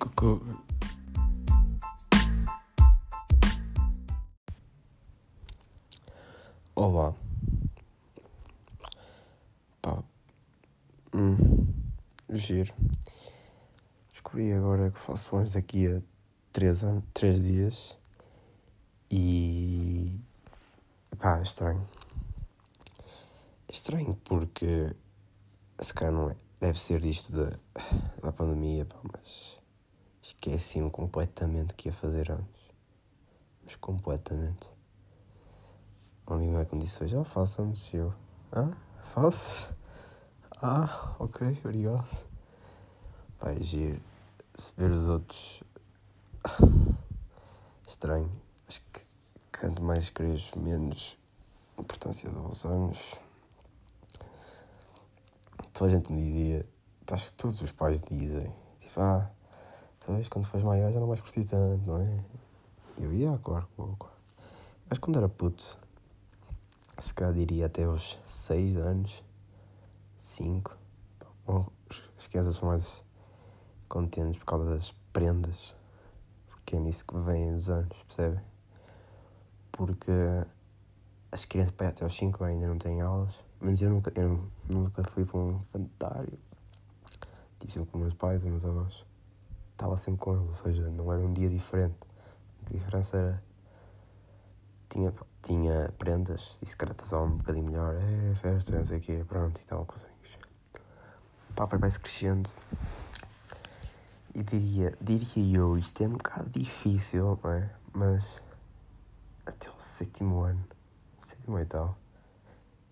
Cucu. Olá. Pá. Hum. Giro. Descobri agora que faço anos daqui a 3 anos, três dias. E. Pá, é estranho. É estranho porque. Se calhar não é. Deve ser disto da, da pandemia, pá, mas. Esqueci-me completamente que ia fazer anos. Mas completamente. Um amigo meu que me disse hoje, ah, faço anos. E eu, ah, faço? Ah, ok, obrigado. Pá, é giro. Se ver os outros. Estranho. Acho que quanto mais cresço, menos importância dos anos. Toda a gente me dizia, acho que todos os pais dizem, tipo, ah, talvez quando fores maior já não vais curtir tanto, não é? E eu ia, claro, claro. Mas quando era puto, se calhar diria até os 6 anos, 5, as crianças são mais contentes por causa das prendas, porque é nisso que vêm os anos, percebem? Porque as crianças até aos 5 ainda não têm aulas, mas eu nunca, eu nunca fui para um infantário. Tive sempre com meus pais, os meus avós. Estava sempre com eles, ou seja, não era um dia diferente. A diferença era. Tinha, tinha prendas e se calhar estava um bocadinho melhor. É, festa, não sei o quê, pronto, e tal, com os amigos. Pá, vai-se crescendo. E diria, diria eu, isto é um bocado difícil, não é? Mas até o sétimo ano, sétimo e tal,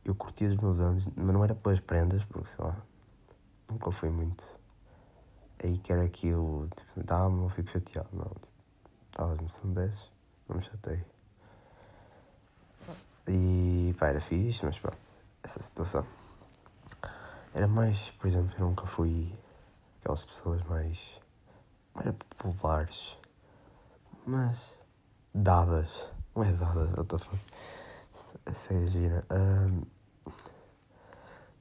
eu curtia os meus anos, mas não era pelas prendas, porque sei lá, nunca foi muito. Aí que era eu tipo, dá-me ou fico chateado, não. Tipo, estavas-me, são 10, não me chatei. E pá, era fixe, mas pronto, essa situação. Era mais, por exemplo, eu nunca fui aquelas pessoas mais. era populares, mas dadas. Não é dadas, what the fuck. Essa é a gira. Um, não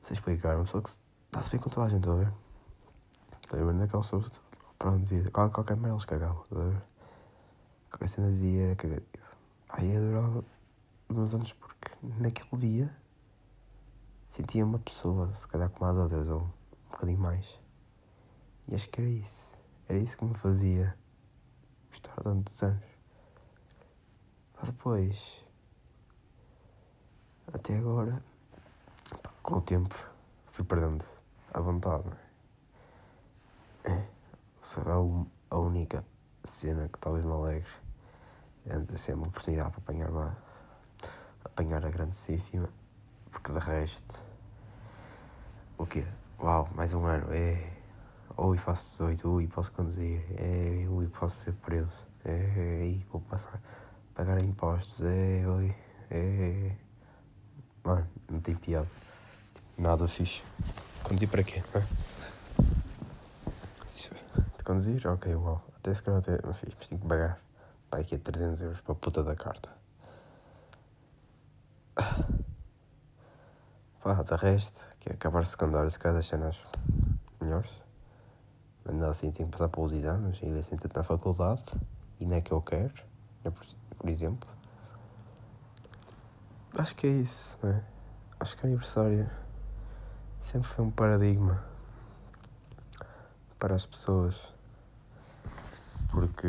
sei explicar, uma pessoa que está-se bem com toda a gente, a ver? Estou a ver naquela pessoa. Pronto, dizia, qualquer, qualquer merda eles cagavam, a ver? Qualquer cena dizia, cagava. Aí adorava os meus anos porque naquele dia sentia uma pessoa, se calhar como as outras, ou um bocadinho mais. E acho que era isso. Era isso que me fazia gostar tantos anos. Mas depois, até agora, com o tempo, fui perdendo a vontade. É? É. Só a, única cena que talvez me alegre é ser uma oportunidade para apanhar uma apanhar a grandíssima, porque de resto, o quê? Uau, mais um ano, é. Ui, faço 18, ui, posso conduzir, é, ui, posso ser preso, é, vou passar, pagar impostos, é, ui, é. Mano, não tem piada. Nada fixe. Conduzir para quê? De conduzir? Ok, uau. Até se calhar até, mas tenho que pagar. Pai, aqui é 300 euros para a puta da carta. Pá, de resto, que acabar secundário, se calhar das cenas melhores. Ainda assim, tenho que passar pelos exames e ver se entro na faculdade e não é que eu quero, né, por, por exemplo. Acho que é isso, né? Acho que aniversário sempre foi um paradigma para as pessoas porque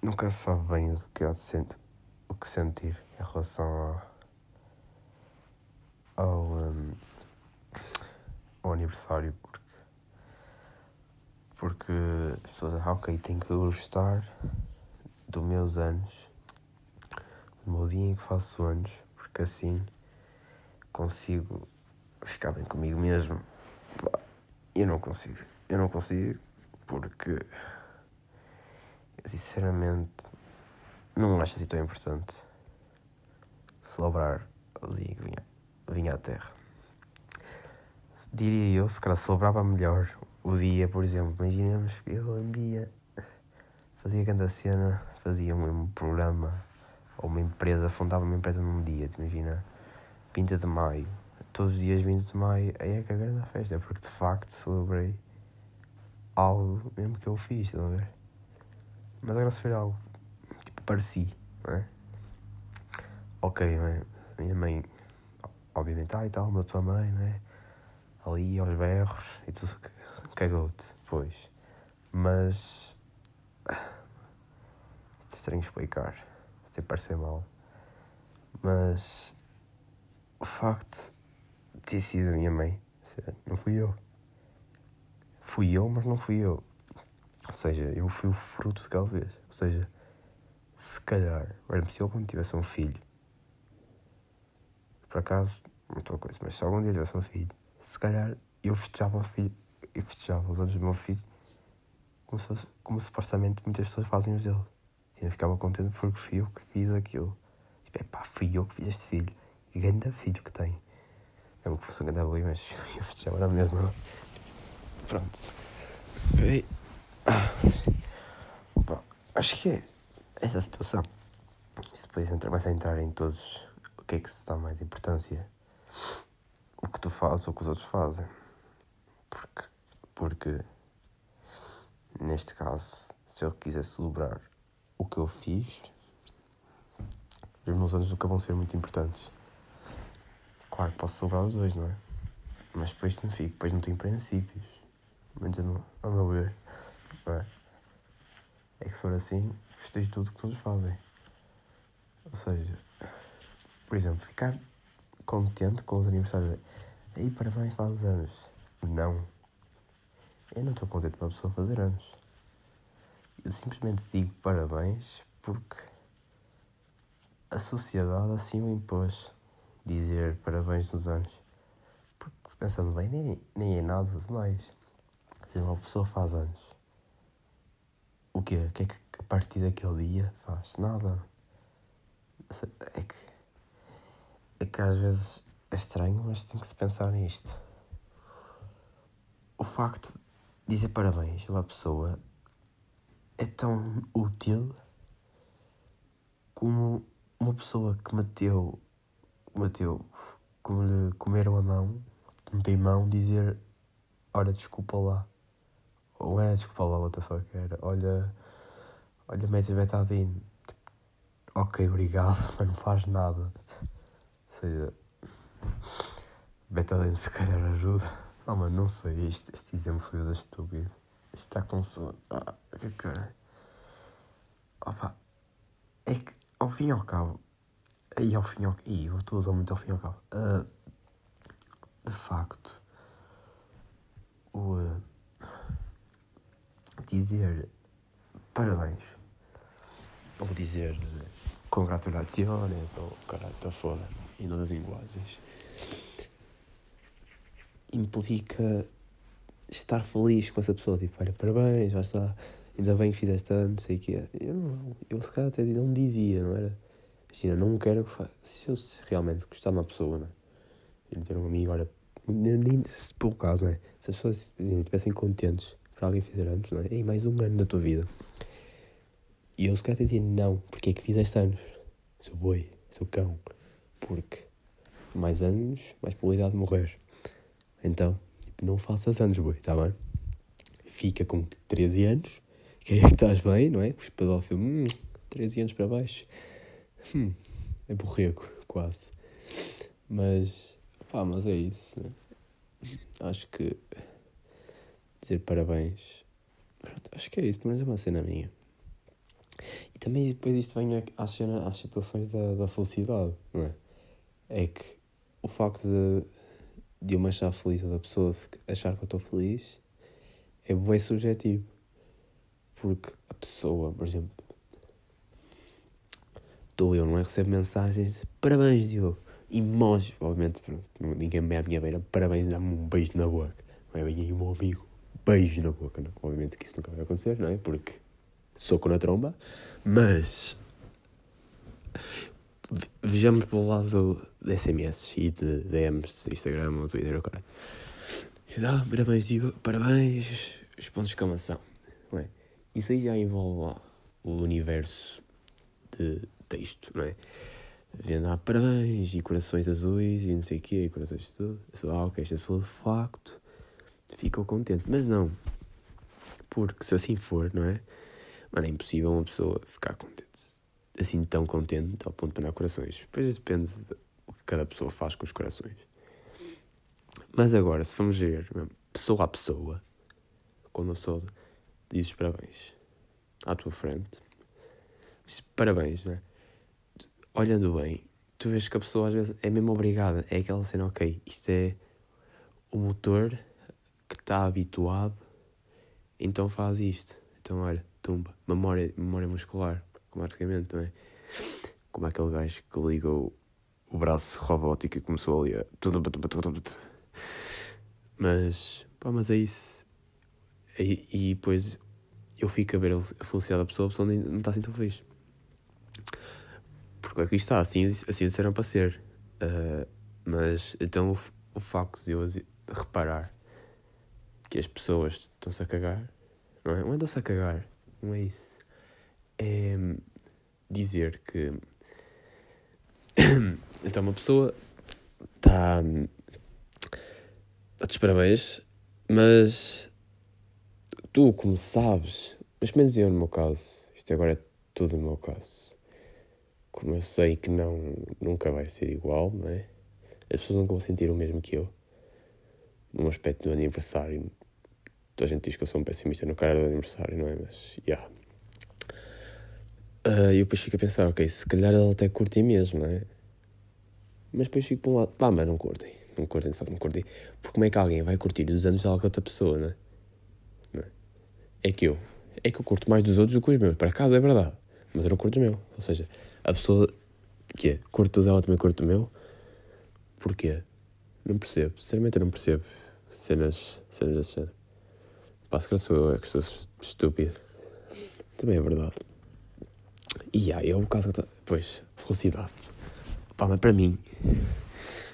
nunca se sabe bem o que há de sentir, o que sentir em relação ao ao, um, ao aniversário porque, porque as pessoas ah, ok, tenho que gostar dos meus anos, do meu dia em que faço anos, porque assim consigo ficar bem comigo mesmo. Eu não consigo, eu não consigo porque sinceramente não acho assim tão importante celebrar o dia que vinha vinha à Terra. Diria eu, se calhar celebrava melhor o dia, por exemplo. Imaginemos que eu um dia fazia grande cena, fazia um programa ou uma empresa, fundava uma empresa num dia, imagina, 20 de maio, todos os dias 20 de maio, aí é que a grande festa, porque de facto celebrei algo mesmo que eu fiz, estão a ver? Mas agora se for algo tipo pareci, não é? Ok, não é? minha mãe, obviamente, ah e tal, a tua mãe, não é? Ali aos berros e tu cagou-te, pois. Mas. Isto é estranho explicar, sem parecer mal. Mas. O facto de ter sido a minha mãe, não fui eu. Fui eu, mas não fui eu. Ou seja, eu fui o fruto de que fez. Ou seja, se calhar, se eu quando tivesse um filho, por acaso, não estou a coisa, mas se algum dia tivesse um filho, se calhar eu festejava o filho, eu festejava os anos do meu filho como, se como supostamente muitas pessoas fazem os deles. E eu ficava contente porque fui eu que fiz aquilo. Tipo, é pá, fui eu que fiz este filho. E grande filho que tem. É que fosse um grande boi, mas eu festejava na mesma. Pronto. Bom, acho que é essa situação. Isso depois entra, começa a entrar em todos o que é que se dá mais importância. O que tu fazes ou o que os outros fazem. Porque, porque neste caso, se eu quiser celebrar o que eu fiz, os meus anos nunca vão ser muito importantes. Claro que posso celebrar os dois, não é? Mas depois não fico, depois não tenho princípios. Menos a meu ver. É? é que se for assim, festejo tudo que todos fazem. Ou seja, por exemplo, ficar contente com os aniversários. Aí, parabéns, faz anos. Não. Eu não estou contente com a pessoa fazer anos. Eu simplesmente digo parabéns porque a sociedade assim o impôs dizer parabéns nos anos. Porque pensando bem, nem, nem é nada demais. Se uma pessoa faz anos, o quê? O que é que a partir daquele dia faz? Nada. É que, é que às vezes é estranho, mas tem que se pensar nisto. O facto de dizer parabéns a uma pessoa é tão útil como uma pessoa que meteu, meteu, como lhe comeram a mão, não tem mão, dizer, ora, desculpa lá. Ou era desculpa lá, what the fuck, era, olha, olha, mete betadine. Ok, obrigado, mas não faz nada. Ou seja, betadine se calhar ajuda. Oh, mano, não sei, este, este exemplo foi da estúpido. Isto está com sono. Ah, que cara. Opa, é que ao fim e ao cabo. E ao fim e ao cabo. Ih, eu estou a usar muito ao fim e ao cabo. Uh, de facto, o. Uh, dizer parabéns. Ou dizer congratulações ou caralho, está foda. Em todas as linguagens. Implica estar feliz com essa pessoa. Tipo, olha, parabéns, já está. Ainda bem que fizeste ano, sei o quê. Eu, não, eu se calhar até não dizia, não era? Imagina, não quero que faça. Se eu realmente gostar de uma pessoa, não é? E ter um amigo, olha, nem se pelo caso, não é? Se as pessoas estivessem contentes por alguém fazer anos, não é? Mais um ano da tua vida. E eu se calhar dizia, não, porque é que fizeste anos? Sou boi, sou cão. Porque mais anos, mais probabilidade de morrer. Então, não faças anos, boi, está bem? Fica com 13 anos, que é que estás bem, não é? Os pedófilos, hum, 13 anos para baixo. Hum, é borrego, quase. Mas, pá, mas é isso. Acho que dizer parabéns. Acho que é isso, pelo menos é uma cena minha. E também depois isto vem às, cena, às situações da, da felicidade, não é? É que o facto de de eu me achar feliz ou da pessoa achar que eu estou feliz é bem subjetivo. Porque a pessoa, por exemplo, estou eu, não é? Recebo mensagens, parabéns, Diogo. Emojis, obviamente, ninguém me é à minha beira, parabéns, dá-me um beijo na boca. Não é bem aí o meu amigo, beijo na boca. Não? Obviamente que isso nunca vai acontecer, não é? Porque soco na tromba. Mas vejamos pelo lado de SMS e de DMs Instagram ou Twitter, o cara. Ah, parabéns, parabéns, os pontos de exclamação. Não é? Isso aí já envolve o universo de texto, não é? Vendo, ah, parabéns, e corações azuis, e não sei o quê, e corações de tudo. Ah, ok, esta pessoa de facto ficou contente. Mas não. Porque se assim for, não é? Mano, é impossível uma pessoa ficar contente. Assim tão contente ao ponto de mandar corações. Depois depende do que cada pessoa faz com os corações. Mas agora, se vamos ver pessoa a pessoa, quando a pessoa dizes parabéns à tua frente, dizes parabéns, né? Olhando bem, tu vês que a pessoa às vezes é mesmo obrigada. É aquela cena, ok, isto é o motor que está habituado, então faz isto. Então, olha, tumba. Memória, memória muscular, automaticamente, não é? Como aquele gajo que ligou o braço robótico e começou ali a. Mas, pá, mas é isso. E, e depois eu fico a ver a felicidade da pessoa, a pessoa não está assim tão feliz. Porque aqui está, assim, assim disseram para ser. Uh, mas então o, o facto de eu reparar que as pessoas estão-se a cagar, não é? Não andam-se a cagar, não é isso. É dizer que. então uma pessoa está Dá-te parabéns, mas tu, como sabes, mas menos eu no meu caso, isto agora é tudo no meu caso, como eu sei que não, nunca vai ser igual, não é? As pessoas nunca vão sentir o mesmo que eu. No aspecto do aniversário, a gente diz que eu sou um pessimista no cara do aniversário, não é? Mas. Yeah. Uh, eu depois fico a pensar, ok, se calhar ele até curte mesmo, não é? Mas depois fico para um lado, pá, mas não curtem não curtem, de facto não curtem. Porque como é que alguém vai curtir os anos de outra pessoa, não é? não é? É que eu, é que eu curto mais dos outros do que os meus. Para casa é verdade, mas eu não curto os meus. Ou seja, a pessoa que é, curto o dela também curto o meu. Porquê? Não percebo. Sinceramente eu não percebo cenas, cenas. Pá, se calhar sou eu é que estou estúpido. Também é verdade. E aí, é o caso que Pois, felicidade. Pá, mas para mim,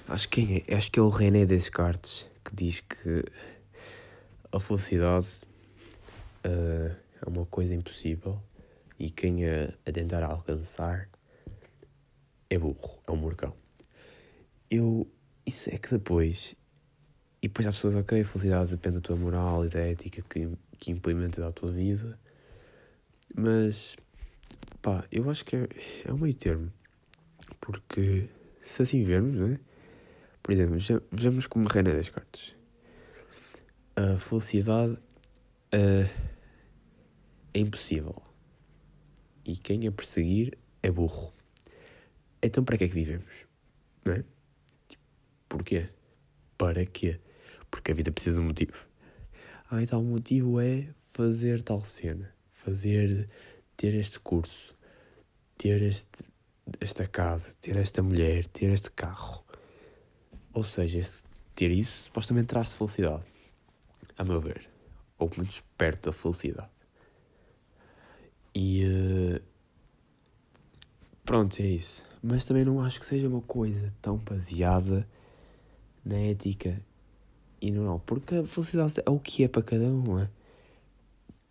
Acho que, é, acho que é o René Descartes que diz que a felicidade uh, é uma coisa impossível e quem a, a tentar alcançar é burro, é um morcão. Eu. Isso é que depois. E depois há pessoas, ok, a felicidade depende da tua moral e da ética que, que implementas à tua vida. Mas. pá, eu acho que é, é um meio termo. Porque se assim vermos, não é? Por exemplo, vejamos como René Descartes. A felicidade uh, é impossível. E quem a perseguir é burro. Então para que é que vivemos? Não é? Porquê? Para quê? Porque a vida precisa de um motivo. Ah, então o motivo é fazer tal cena. Fazer, ter este curso. Ter este, esta casa. Ter esta mulher. Ter este carro. Ou seja, ter isso supostamente traz felicidade. A meu ver. Ou pelo menos perto da felicidade. E. Uh, pronto, é isso. Mas também não acho que seja uma coisa tão baseada na ética e não. Porque a felicidade é o que é para cada um, não é?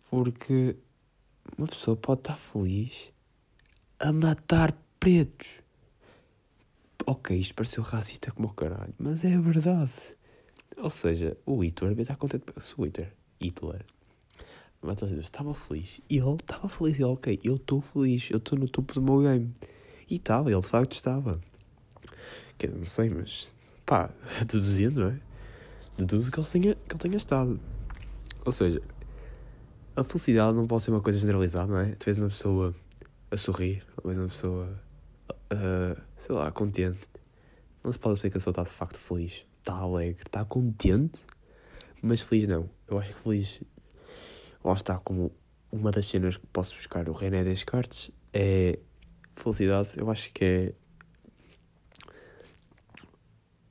Porque uma pessoa pode estar feliz a matar pretos ok, isto pareceu racista como o caralho, mas é verdade. Ou seja, o Hitler está contente. Se o Hitler, Hitler, estava feliz e ele estava feliz. Ele, ok, eu estou feliz, eu estou no topo do meu game. E estava, ele de facto estava. Que não sei, mas pá, deduzindo, não é? Deduzo que ele tenha, que ele tenha estado. Ou seja, a felicidade não pode ser uma coisa generalizada, não é? Tu vês uma pessoa a sorrir, ou vês uma pessoa sei lá, contente. Não se pode dizer que a pessoa está de facto feliz, está alegre, está contente, mas feliz não. Eu acho que feliz, lá está, como uma das cenas que posso buscar o René Descartes é felicidade. Eu acho que é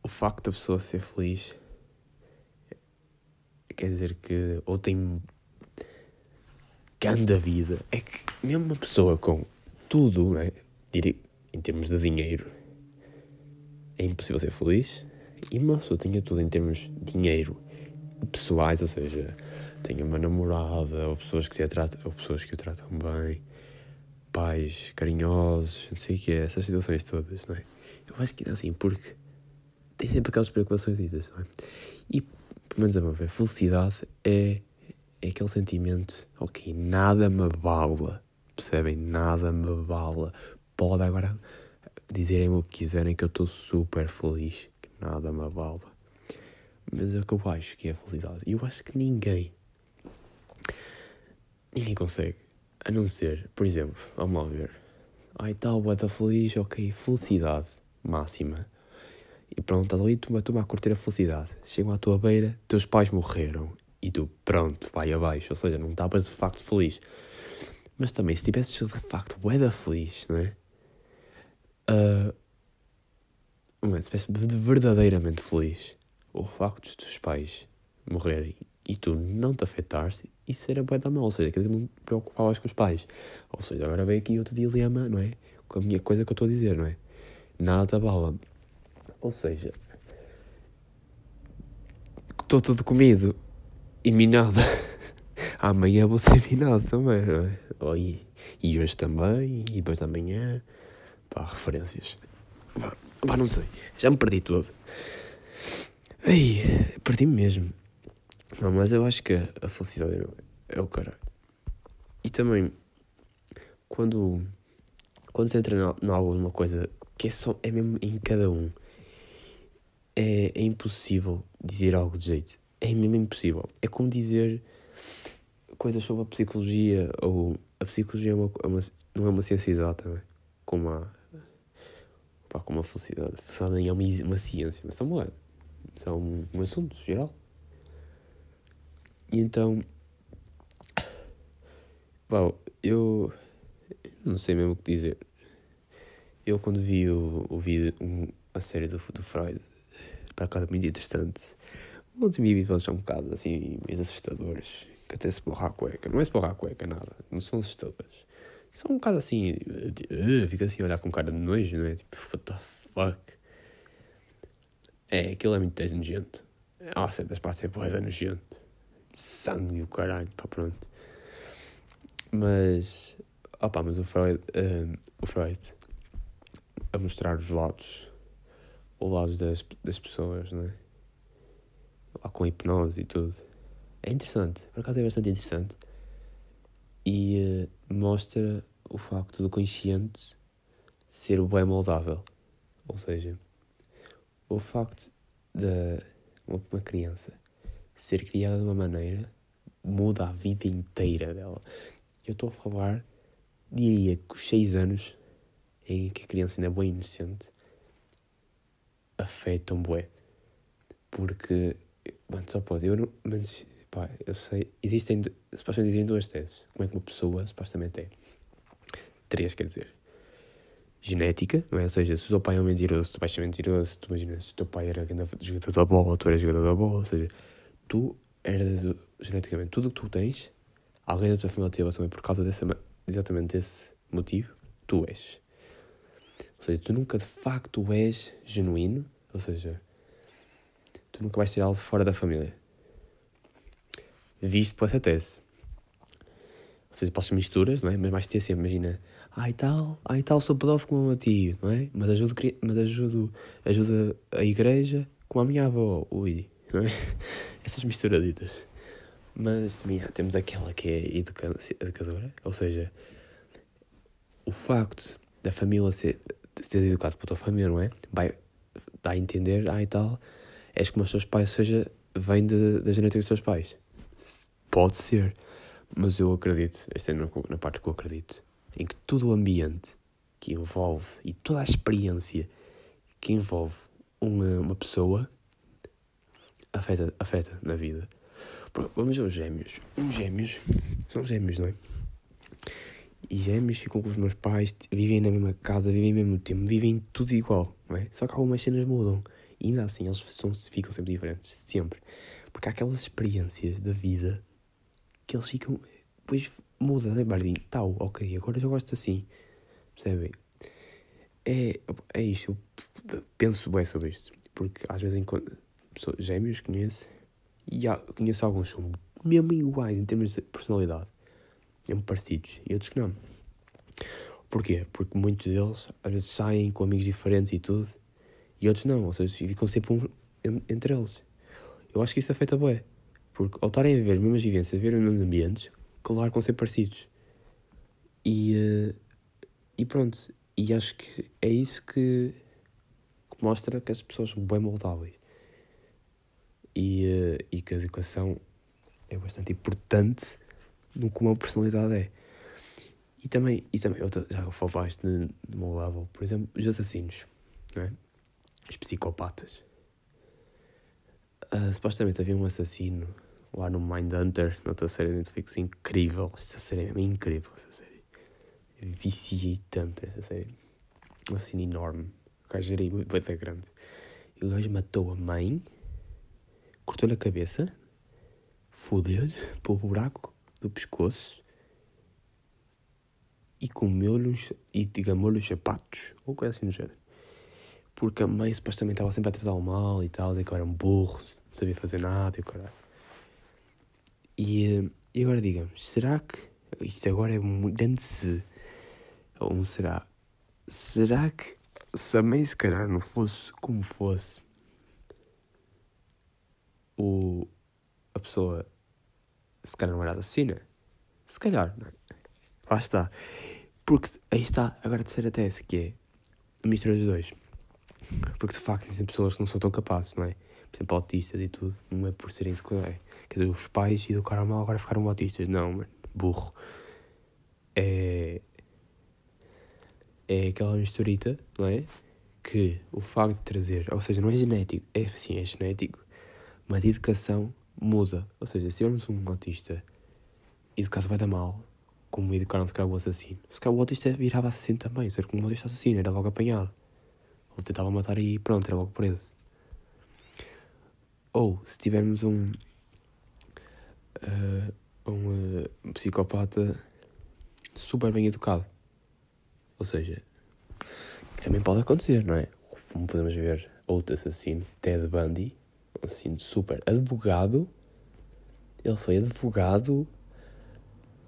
o facto da pessoa ser feliz quer dizer que ou tem grande vida é que mesmo uma pessoa com tudo, né? em termos de dinheiro, é impossível ser feliz. E uma pessoa tinha tudo em termos de dinheiro pessoais, ou seja, tenha uma namorada, ou pessoas que, tratam, ou pessoas que o tratam bem, pais carinhosos, não sei o que é, essas situações todas, não é? Eu acho que é assim, porque tem sempre aquelas preocupações, não é? E, pelo menos a meu ver, felicidade é, é aquele sentimento, ok, nada me abala, percebem? Nada me abala. Pode agora dizerem o que quiserem que eu estou super feliz, que nada me abala. Mas é o que eu acho que é a felicidade. E eu acho que ninguém, ninguém consegue. A não ser, por exemplo, vamos lá ver. Ai tal, boa feliz, ok, felicidade máxima. E pronto, ali, tu a curtir a felicidade. Chegam à tua beira, teus pais morreram. E tu, pronto, vai abaixo. Ou seja, não estavas de facto feliz. Mas também, se tivesses de facto boeda feliz, não é? Uh, se estivesse verdadeiramente feliz, o facto dos teus pais morrerem e tu não te afetares, isso era bué da mal, ou seja, que não te preocupavas com os pais. Ou seja, agora vem aqui outro dilema, não é? Com a minha coisa que eu estou a dizer, não é? Nada te abala. Ou seja, estou todo comido e minado. Amanhã vou ser minado também, não é? E, e hoje também, e depois da manhã. Pá, referências. Pá, pá, não sei. Já me perdi todo. Ei, perdi-me mesmo. Não, mas eu acho que a felicidade é o caralho. E também, quando, quando se entra em algo, numa coisa que é só, é mesmo em cada um, é, é impossível dizer algo de jeito. É mesmo impossível. É como dizer coisas sobre a psicologia, ou a psicologia é uma, é uma não é uma ciência exata, é? como a, pá, como a felicidade. A felicidade é uma, uma ciência, mas são, uma, são um, um assunto geral. E então, bom, eu não sei mesmo o que dizer. Eu quando vi o, o vídeo, um, a série do, do Freud, para acaso muito interessante, muitos episódios são um bocado assim, meio assustadores, que até se borrar a cueca. Não é se borrar a cueca, nada, não são assustadores. São um bocado assim, uh, fica assim a olhar com cara de nojo, não é? Tipo, what the fuck? É, aquilo é muito nojento. Ah, certas partes é boa, é nojento sangue e o caralho, pá, pronto. Mas, opá, mas o Freud, uh, o Freud, a mostrar os lados, os lados das, das pessoas, não é? Lá com hipnose e tudo. É interessante, por acaso é bastante interessante. E uh, mostra o facto do consciente ser bem moldável. Ou seja, o facto de uma criança ser criada de uma maneira muda a vida inteira dela. Eu estou a falar, diria que os 6 anos em que a criança ainda é bem inocente afetam bué. Porque, mano, só pode, eu não, mas, pá, eu sei, existem, supostamente existem duas teses. Como é que uma pessoa supostamente é? Três, quer dizer. Genética, não é? Ou seja, se o teu pai é um mentiroso, tu vais ser mentiroso. Tu imaginas, se o teu pai era jogador da bola, tu eras jogador da bola. Ou seja, tu eras geneticamente tudo o que tu tens, alguém da tua família teve também por causa desse, exatamente desse motivo, tu és. Ou seja, tu nunca de facto és genuíno, ou seja, tu nunca vais ter algo fora da família. Visto por essa tese. Ou seja, podes misturas, não é? Mas vais ter sempre, imagina, ai tal, ai tal, sou pedófilo como o meu tio, não é? Mas ajudo, mas ajudo, ajudo a igreja como a minha avó, ui, não é? Essas misturaditas. Mas também temos aquela que é educadora, ou seja, o facto da família ser, ser educado pela tua família, não é? Vai dar a entender, ah e tal, és como os teus pais, seja, vem de, da genética dos teus pais. Pode ser, mas eu acredito, esta é na parte que eu acredito, em que todo o ambiente que envolve e toda a experiência que envolve uma, uma pessoa afeta, afeta na vida. Vamos aos gêmeos. Os gêmeos são gêmeos, não é? E gêmeos ficam com os meus pais, vivem na mesma casa, vivem ao mesmo tempo, vivem tudo igual, não é? Só que algumas cenas mudam. E ainda assim, eles são, ficam sempre diferentes, sempre. Porque há aquelas experiências da vida que eles ficam. Depois muda, né, Bardinho? Tal, ok, agora eu gosto assim. Percebem? É, é isto. Eu penso bem sobre isto. Porque às vezes encontro pessoas, gêmeos conheço, e há, conheço alguns são mesmo iguais em termos de personalidade, mesmo parecidos, e outros que não. Porquê? Porque muitos deles às vezes saem com amigos diferentes e tudo, e outros não, ou seja, ficam sempre um entre eles. Eu acho que isso afeta bem. Porque ao estarem a ver as mesmas vivências, a ver os mesmos ambientes, claro que vão ser parecidos. E, uh, e pronto, e acho que é isso que, que mostra que as pessoas são bem moldáveis. E, uh, e que a educação é bastante importante no que uma personalidade é. E também, e também outra, já falaste de, de moldável, por exemplo, os assassinos, não é? os psicopatas. Uh, supostamente havia um assassino lá no Mindhunter, noutra série de Netflix, incrível. Essa série é incrível, essa série. Viciei tanto essa série. Um assassino enorme. O gajo era muito grande. E o gajo matou a mãe, cortou-lhe a cabeça, fodeu-lhe o buraco do pescoço e comeu-lhe e digamou-lhe os sapatos, ou coisa assim do género. Porque a mãe supostamente estava sempre a tratar o mal e tal, e que eu era um burro, não sabia fazer nada e o caralho. E, e agora digamos, será que isto agora é um grande se ou não será? Será que se a mãe se calhar não fosse como fosse o, a pessoa se calhar não era assassina? Se calhar, não é? Lá está. Porque aí está agora a terceira tese, que é a mistura dos dois. Porque de facto existem pessoas que não são tão capazes, não é? Por exemplo, autistas e tudo, não é por serem isso que é. Quer dizer, os pais educaram mal, agora ficaram autistas. Não, mano, burro. É. É aquela misturita, não é? Que o facto de trazer, ou seja, não é genético, é sim, é genético, mas a educação muda. Ou seja, se tivermos um autista educado vai dar mal, como educaram se calhar o assassino, se calhar o autista virava assassino também, ser como o autista assassino, era logo apanhado. Ou tentava matar e pronto, era logo preso. Ou se tivermos um. Uh, um uh, psicopata super bem educado. Ou seja, também pode acontecer, não é? Como podemos ver, outro assassino, Ted Bundy, um assassino super advogado. Ele foi advogado,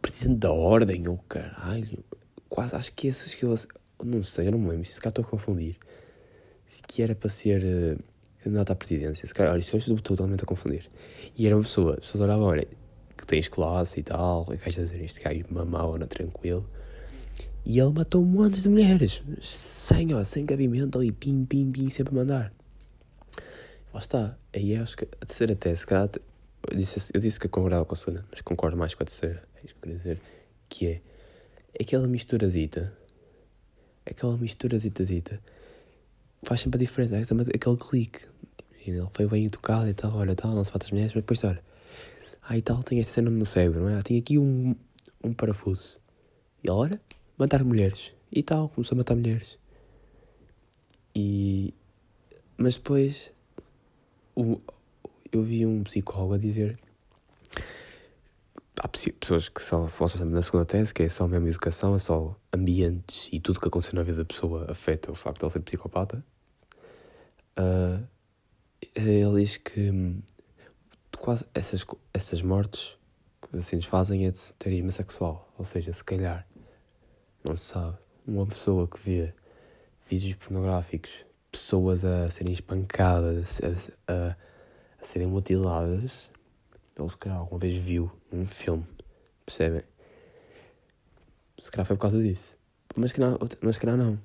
presidente da ordem, ou oh, caralho. Quase acho que esses que eu. Não sei, eu não me lembro, se cá estou a confundir que era para ser uh, candidato à presidência. Se calhar, isso eu estou totalmente a confundir. E era uma pessoa, as pessoas olhavam, olha, que tens classe e tal, e vais dizer este gajo mamau, anda tranquilo. E ele matou montes de mulheres, sem, ó, sem cabimento ali, pim, pim, pim, sempre mandar. Lá está. Aí acho que a terceira tese, eu disse, eu disse que concordava com a segunda, mas concordo mais com a terceira. É isso que eu queria dizer. Que é aquela misturazita, aquela misturazitazita faz sempre a diferença, é aquele clique. E ele foi bem educado e tal, olha, tal, não se bate as mulheres, mas depois, olha, ah, e tal, tem esta cena no cérebro, não é? Ah, tinha aqui um, um parafuso. E olha, matar mulheres. E tal, começou a matar mulheres. E. Mas depois. O, eu vi um psicólogo a dizer. Há pessoas que só falam na segunda tese, que é só mesmo educação, é só ambientes e tudo que aconteceu na vida da pessoa afeta o facto de ele ser psicopata. Uh, ele diz que hum, quase essas, essas mortes que os assassinos fazem é de terismo sexual. Ou seja, se calhar, não se sabe, uma pessoa que vê vídeos pornográficos, pessoas a serem espancadas, a, a, a serem mutiladas, ele se calhar alguma vez viu num filme, percebem? Se calhar foi por causa disso. Mas, que não, mas se calhar não.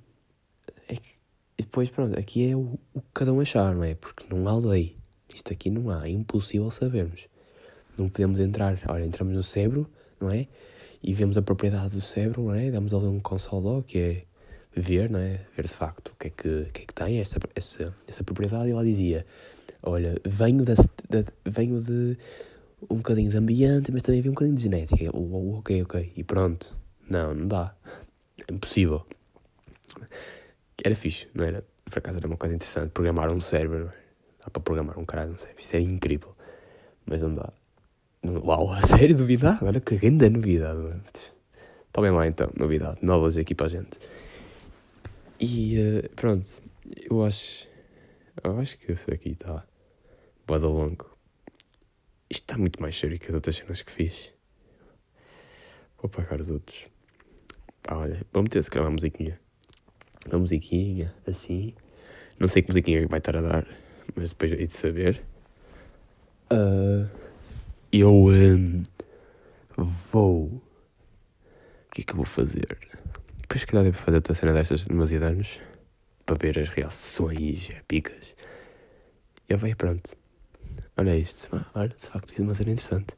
É que e depois, pronto, aqui é o, o que cada um achar, não é? Porque não há lei. Isto aqui não há, é impossível sabermos. Não podemos entrar, olha, entramos no cérebro, não é? E vemos a propriedade do cérebro, não é? Damos ali um console que é ver, não é? Ver de facto o que é que, que, é que tem essa, essa, essa propriedade. E ela dizia: Olha, venho, da, da, venho de um bocadinho de ambiente, mas também vi um bocadinho de genética. Ok, ok. E pronto. Não, não dá. É impossível era fixe, não era? Por acaso era uma coisa interessante. Programar um cérebro, dá para programar um caralho um cérebro, isso é incrível. Mas não dá. Uau, a sério, novidade? Olha que grande novidade. Tomem lá então, novidade, novas aqui para a gente. E uh, pronto, eu acho. Eu acho que isso aqui está. Boda longo. Isto está muito mais sério que as outras cenas que fiz. Vou pagar os outros. Olha, vamos ter se calhar uma musiquinha uma musiquinha, assim. Não sei que musiquinha vai estar a dar, mas depois hei de saber. Uh, eu um, vou. O que é que eu vou fazer? Depois, se calhar, devo fazer outra cena destas nos meus anos para ver as reações épicas. E eu vai pronto. Olha isto. Olha, de facto, fiz uma cena interessante.